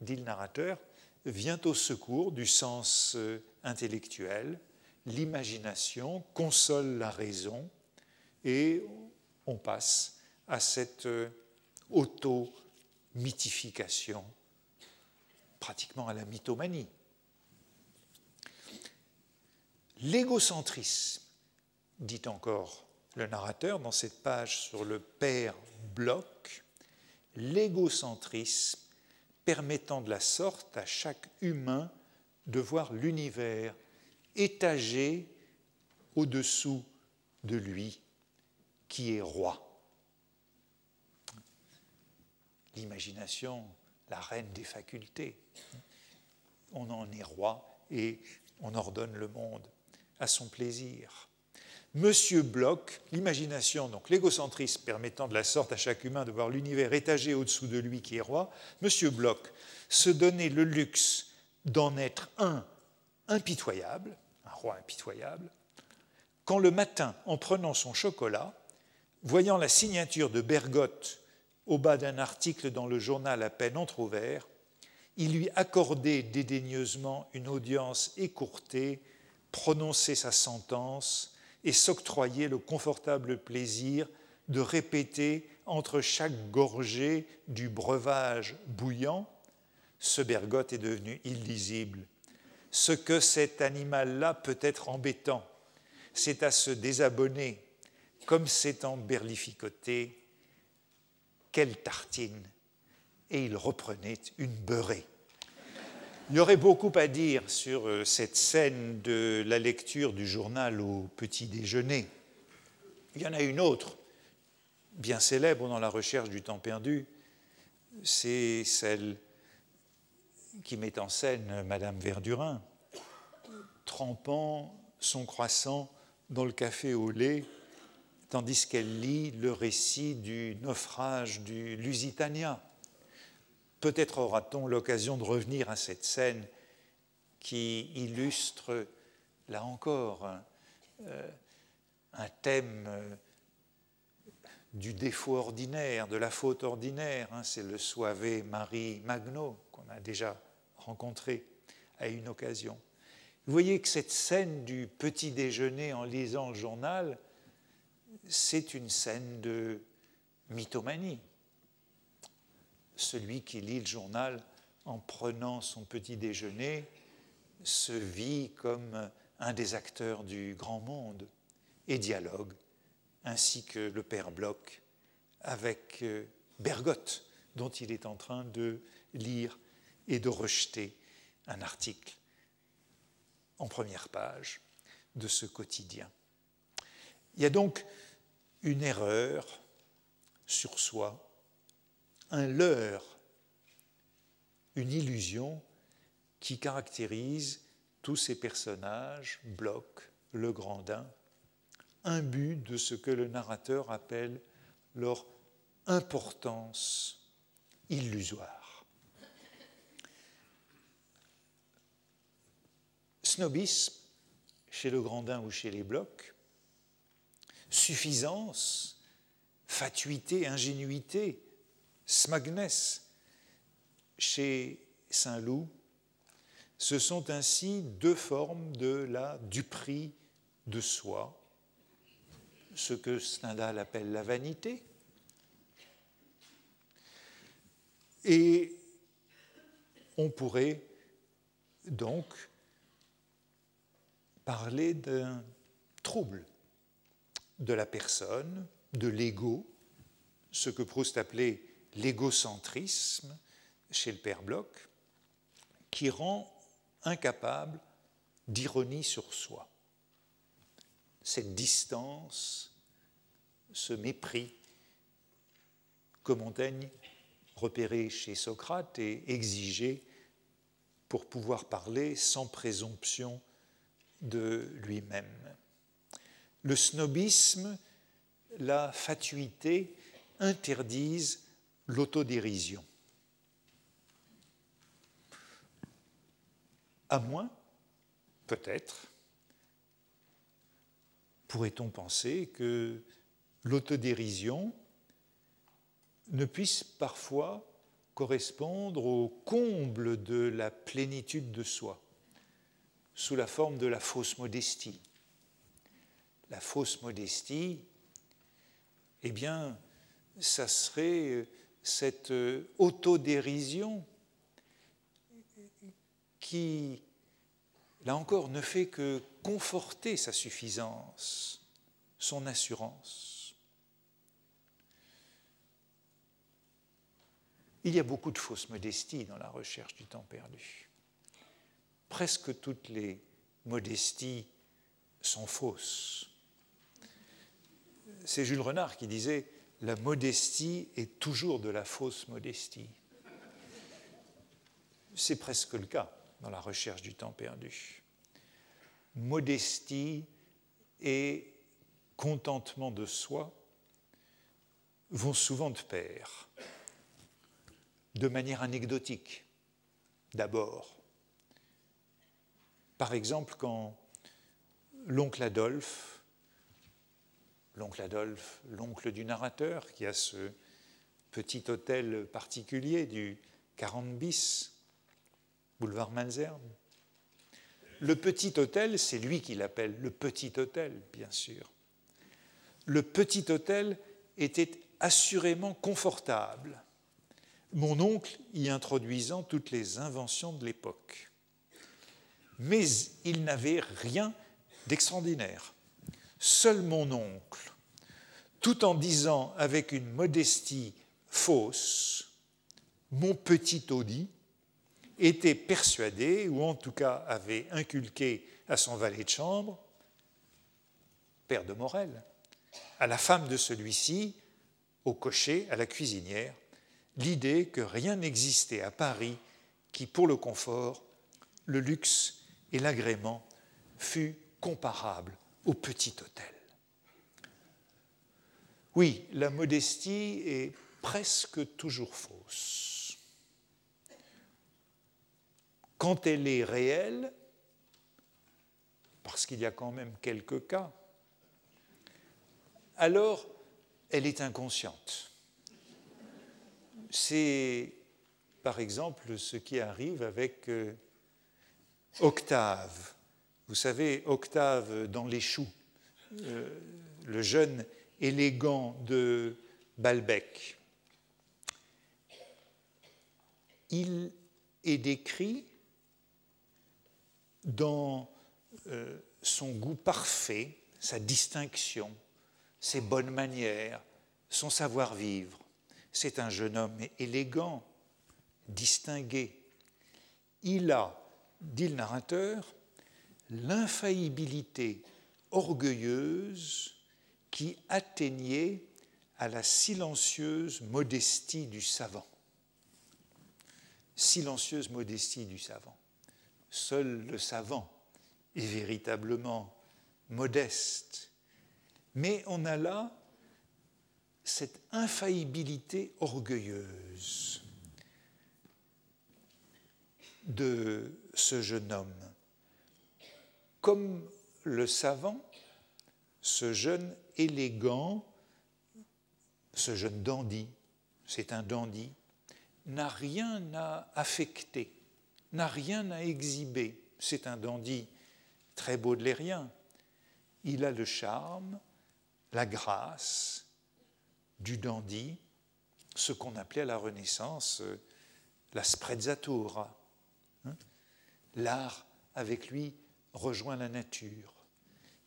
Speaker 2: dit le narrateur, vient au secours du sens intellectuel, l'imagination console la raison et on passe à cette euh, auto-mythification, pratiquement à la mythomanie. L'égocentrisme, dit encore le narrateur dans cette page sur le père Bloch, l'égocentrisme permettant de la sorte à chaque humain de voir l'univers étagé au-dessous de lui qui est roi. L'imagination, la reine des facultés. On en est roi et on ordonne le monde à son plaisir. Monsieur Bloch, l'imagination, donc l'égocentrisme permettant de la sorte à chaque humain de voir l'univers étagé au-dessous de lui qui est roi, Monsieur Bloch se donnait le luxe d'en être un impitoyable, un roi impitoyable, quand le matin, en prenant son chocolat, voyant la signature de Bergotte au bas d'un article dans le journal à peine entr'ouvert, il lui accordait dédaigneusement une audience écourtée, prononçait sa sentence et s'octroyer le confortable plaisir de répéter entre chaque gorgée du breuvage bouillant, ce bergotte est devenu illisible. Ce que cet animal-là peut être embêtant, c'est à se désabonner, comme c'est berlificoté, quelle tartine Et il reprenait une beurrée. Il y aurait beaucoup à dire sur euh, cette scène de la lecture du journal au petit déjeuner. Il y en a une autre, bien célèbre dans la recherche du temps perdu, c'est celle qui met en scène Madame Verdurin, trempant son croissant dans le café au lait, tandis qu'elle lit le récit du naufrage du Lusitania. Peut-être aura-t-on l'occasion de revenir à cette scène qui illustre, là encore, un, euh, thème euh, du défaut ordinaire, de la faute ordinaire. Hein. C'est le Soave Marie Magno qu'on a déjà rencontré à une occasion. Vous voyez que cette scène du petit déjeuner en lisant le journal, c'est une scène de mythomanie celui qui lit le journal en prenant son petit déjeuner se vit comme un des acteurs du grand monde et dialogue, ainsi que le père Bloch avec euh, Bergotte, dont il est en train de lire et de rejeter un article en première page de ce quotidien. Il y a donc une erreur sur soi un leurre, une illusion qui caractérise tous ces personnages, Bloch, le Grandin, but de ce que le narrateur appelle leur importance illusoire. Snobisme chez le Grandin ou chez les Blocs, suffisance, fatuité, ingénuité Smagnes chez Saint-Loup, ce sont ainsi deux formes de la duperie de soi, ce que Stendhal appelle la vanité, et on pourrait donc parler d'un trouble de la personne, de l'ego, ce que Proust appelait l'égocentrisme chez le père Bloch, qui rend incapable d'ironie sur soi. cette distance, ce mépris que Montaigne repérait chez Socrate et exigeait pour pouvoir parler sans présomption de lui-même. Le snobisme, la fatuité interdisent l'autodérision. À moins, peut-être, pourrait-on penser que l'autodérision ne puisse parfois correspondre au comble de la plénitude de soi, sous la forme de la fausse modestie. La fausse modestie, eh bien, ça serait cette autodérision qui, là encore, ne fait que conforter sa suffisance, son assurance. Il y a beaucoup de fausses modesties dans la recherche du temps perdu. Presque toutes les modesties sont fausses. C'est Jules Renard qui disait La modestie est toujours de la fausse modestie. C'est presque le cas dans la recherche du temps perdu. Modestie et contentement de soi vont souvent de pair, de manière anecdotique, d'abord. Par exemple, quand l'oncle Adolphe, l'oncle Adolphe, l'oncle du narrateur, qui a ce petit hôtel particulier du 40 bis, boulevard Malzerbe. Le petit hôtel, c'est lui qui l'appelle le petit hôtel, bien sûr. Le petit hôtel était assurément confortable, mon oncle y introduisant toutes les inventions de l'époque. Mais il n'avait rien d'extraordinaire. Seul mon oncle, tout en disant avec une modestie fausse, mon petit Audi, était persuadé, ou en tout cas avait inculqué à son valet de chambre, père de Morel, à la femme de celui-ci, au cocher, à la cuisinière, l'idée que rien n'existait à Paris qui, pour le confort, le luxe et l'agrément, fût comparable au petit hôtel. Oui, la modestie est presque toujours fausse. Quand elle est réelle, parce qu'il y a quand même quelques cas, alors elle est inconsciente. C'est par exemple ce qui arrive avec euh, Octave. Vous savez, Octave dans Les Choux, euh, le jeune élégant de Balbec. Il est décrit dans euh, son goût parfait, sa distinction, ses bonnes manières, son savoir-vivre. C'est un jeune homme élégant, distingué. Il a, dit le narrateur, l'infaillibilité orgueilleuse qui atteignait à la silencieuse modestie du savant. Silencieuse modestie du savant. Seul le savant est véritablement modeste. Mais on a là cette infaillibilité orgueilleuse de ce jeune homme. Comme le savant, ce jeune élégant, ce jeune dandy, c'est un dandy, n'a rien à affecter n'a rien à exhiber. C'est un dandy très baudelairien. Il a le charme, la grâce du dandy, ce qu'on appelait à la Renaissance euh, la sprezzatura. Hein. L'art, avec lui, rejoint la nature.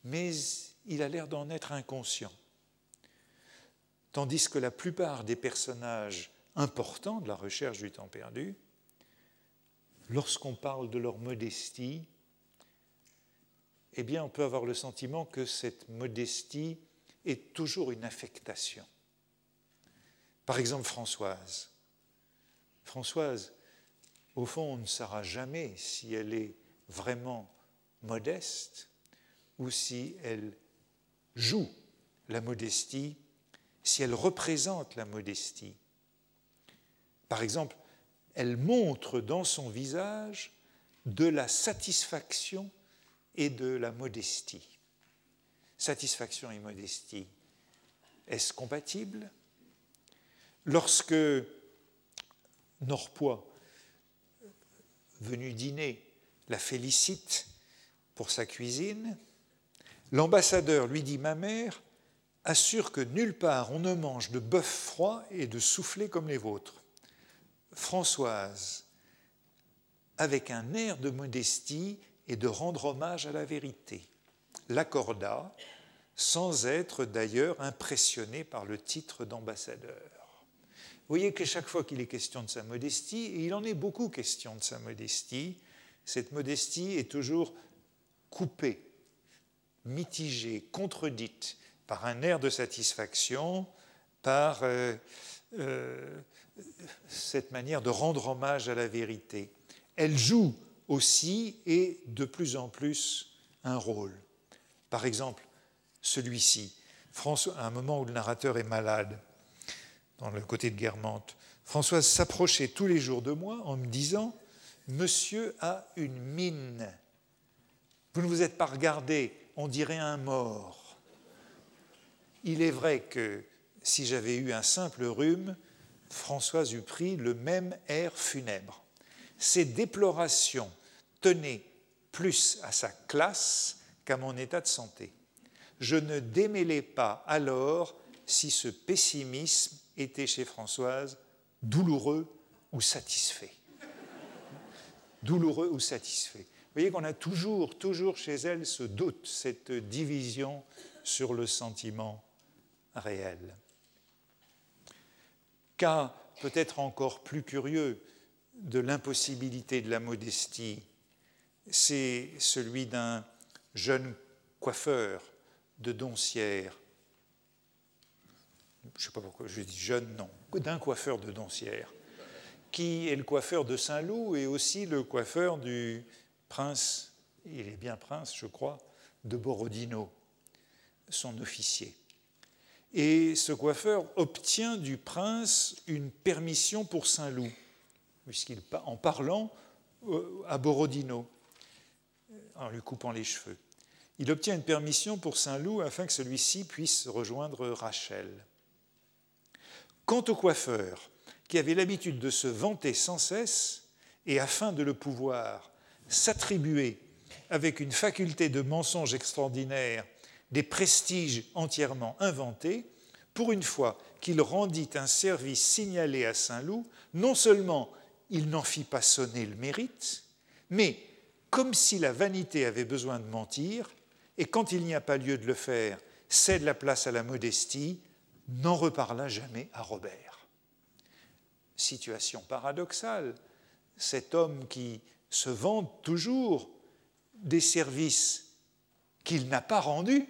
Speaker 2: Mais il a l'air d'en être inconscient. Tandis que la plupart des personnages importants de la recherche du temps perdu lorsqu'on parle de leur modestie, eh bien, on peut avoir le sentiment que cette modestie est toujours une affectation. Par exemple, Françoise. Françoise, au fond, on ne saura jamais si elle est vraiment modeste ou si elle joue la modestie, si elle représente la modestie. Par exemple, elle montre dans son visage de la satisfaction et de la modestie. Satisfaction et modestie, est-ce compatible? Lorsque Norpois, venu dîner, la félicite sa cuisine, l'ambassadeur lui dit Ma mère assure que nulle part on ne mange de bœuf froid et de soufflé comme les vôtres. Françoise, avec un air de modestie et de rendre hommage à la vérité, l'accorda, sans être d'ailleurs impressionné par le titre d'ambassadeur. Vous voyez que chaque fois qu'il est question de sa modestie, et il en est beaucoup question de sa modestie, cette modestie est toujours coupée, mitigée, contredite par un air de satisfaction, par euh, euh, cette manière de rendre hommage à la vérité. Elle joue aussi et de plus en plus un rôle. Par exemple, celui-ci, à un moment où le narrateur est malade, dans le côté de Guermantes, Françoise s'approchait tous les jours de moi en me disant Monsieur a une mine. Vous ne vous êtes pas regardé, on dirait un mort. Il est vrai que si j'avais eu un simple rhume, Françoise eût pris le même air funèbre. Ces déplorations tenaient plus à sa classe qu'à mon état de santé. Je ne démêlais pas alors si ce pessimisme était chez Françoise douloureux ou satisfait. douloureux ou satisfait. Vous voyez qu'on a toujours, toujours chez elle ce doute, cette division sur le sentiment réel. Cas peut-être encore plus curieux de l'impossibilité de la modestie, c'est celui d'un jeune coiffeur de Doncières je ne sais pas pourquoi je dis jeune, non, d'un coiffeur de Doncières, qui est le coiffeur de Saint-Loup et aussi le coiffeur du prince, il est bien prince, je crois, de Borodino, son officier. Et ce coiffeur obtient du prince une permission pour Saint-Loup, en parlant euh, à Borodino, en lui coupant les cheveux. Il obtient une permission pour Saint-Loup afin que celui-ci puisse rejoindre Rachel. Quant au coiffeur, qui avait l'habitude de se vanter sans cesse, et afin de le pouvoir s'attribuer avec une faculté de mensonge extraordinaire des prestiges entièrement inventés, pour une fois qu'il rendit un service signalé à Saint-Loup, non seulement il n'en fit pas sonner le mérite, mais comme si la vanité avait besoin de mentir, et quand il n'y a pas lieu de le faire, cède la place à la modestie, n'en reparla jamais à Robert. Situation paradoxale, cet homme qui se vante toujours des services qu'il n'a pas rendus,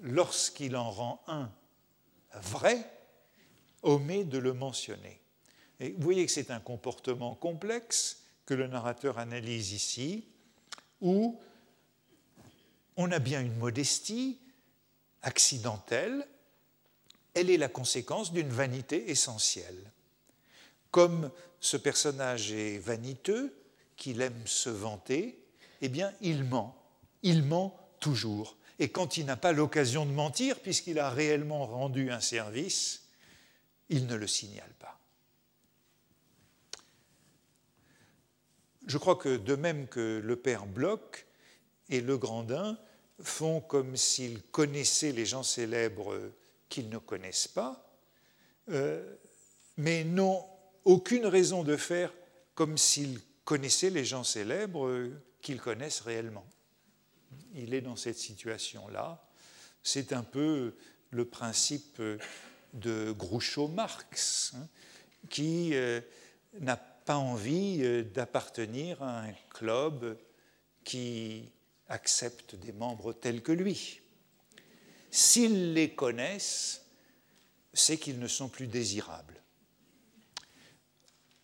Speaker 2: lorsqu'il en rend un vrai, omet de le mentionner. Et vous voyez que c'est un comportement complexe que le narrateur analyse ici, où on a bien une modestie accidentelle, elle est la conséquence d'une vanité essentielle. Comme ce personnage est vaniteux, qu'il aime se vanter, eh bien, il ment. Il ment toujours. Et quand il n'a pas l'occasion de mentir, puisqu'il a réellement rendu un service, il ne le signale pas. Je crois que de même que le père Bloch et le Grandin font comme s'ils connaissaient les gens célèbres qu'ils ne connaissent pas, euh, mais n'ont aucune raison de faire comme s'ils connaissaient les gens célèbres qu'ils connaissent réellement. Il est dans cette situation-là. C'est un peu le principe de Groucho-Marx, hein, qui euh, n'a pas envie euh, d'appartenir à un club qui accepte des membres tels que lui. S'ils les connaissent, c'est qu'ils ne sont plus désirables.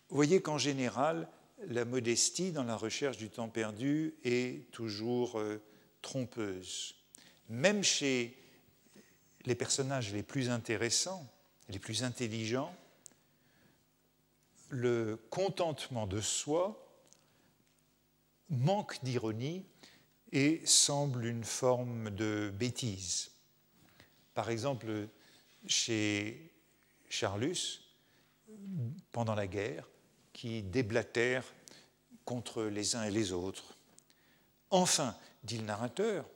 Speaker 2: Vous voyez qu'en général, la modestie dans la recherche du temps perdu est toujours euh, trompeuse. Même chez les personnages les plus intéressants, les plus intelligents, le contentement de soi manque d'ironie et semble une forme de bêtise. Par exemple, chez Charlus, pendant la guerre, qui déblatèrent contre les uns et les autres. Enfin, dit le narrateur,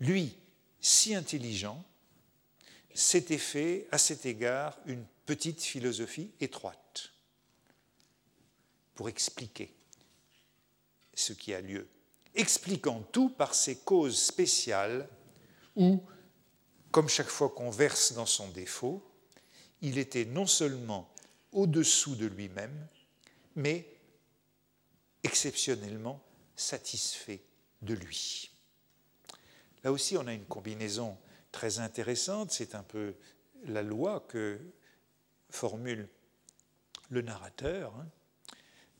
Speaker 2: lui, si intelligent, s'était fait à cet égard une petite philosophie étroite pour expliquer ce qui a lieu, expliquant tout par ses causes spéciales où, comme chaque fois qu'on verse dans son défaut, il était non seulement au-dessous de lui-même, mais exceptionnellement satisfait de lui. Là aussi, on a une combinaison très intéressante, c'est un peu la loi que formule le narrateur. Hein.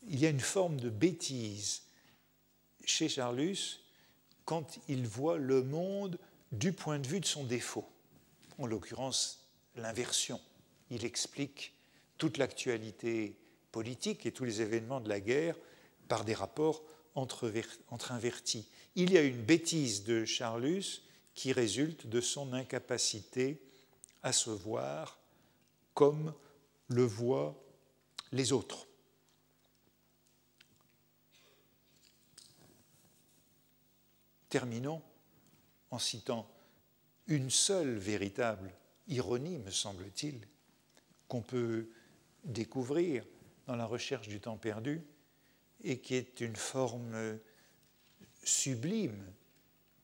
Speaker 2: Il y a une forme de bêtise chez Charlus quand il voit le monde du point de vue de son défaut, en l'occurrence l'inversion. Il explique toute l'actualité et tous les événements de la guerre par des rapports entre, entre invertis. Il y a une bêtise de Charlus qui résulte de son incapacité à se voir comme le voient les autres. Terminons en citant une seule véritable ironie, me semble-t-il, qu'on peut découvrir la recherche du temps perdu et qui est une forme sublime,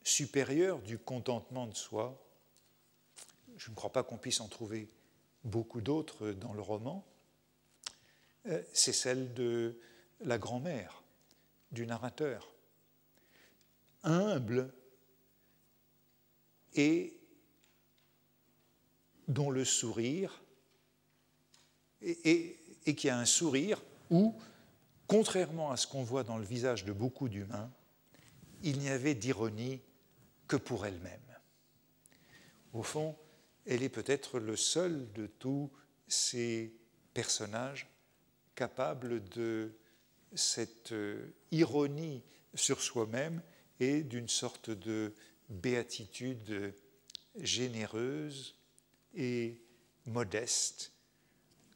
Speaker 2: supérieure du contentement de soi. Je ne crois pas qu'on puisse en trouver beaucoup d'autres dans le roman. Euh, c'est celle de la grand-mère, du narrateur humble et dont le sourire, et, qui a un sourire où, contrairement à ce qu'on voit dans le visage de beaucoup d'humains, il n'y avait d'ironie que pour elle-même. Au fond, elle est peut-être le seul de tous ces personnages capables de cette euh, ironie sur soi-même et d'une sorte de béatitude généreuse et modeste,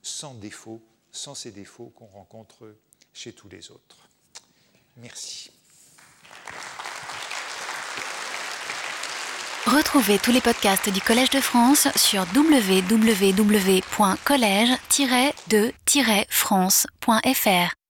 Speaker 2: sans défaut, sans ces défauts qu'on rencontre chez tous les autres. Merci.
Speaker 1: Retrouvez tous les podcasts du Collège de France sur www.collège-de-france.fr.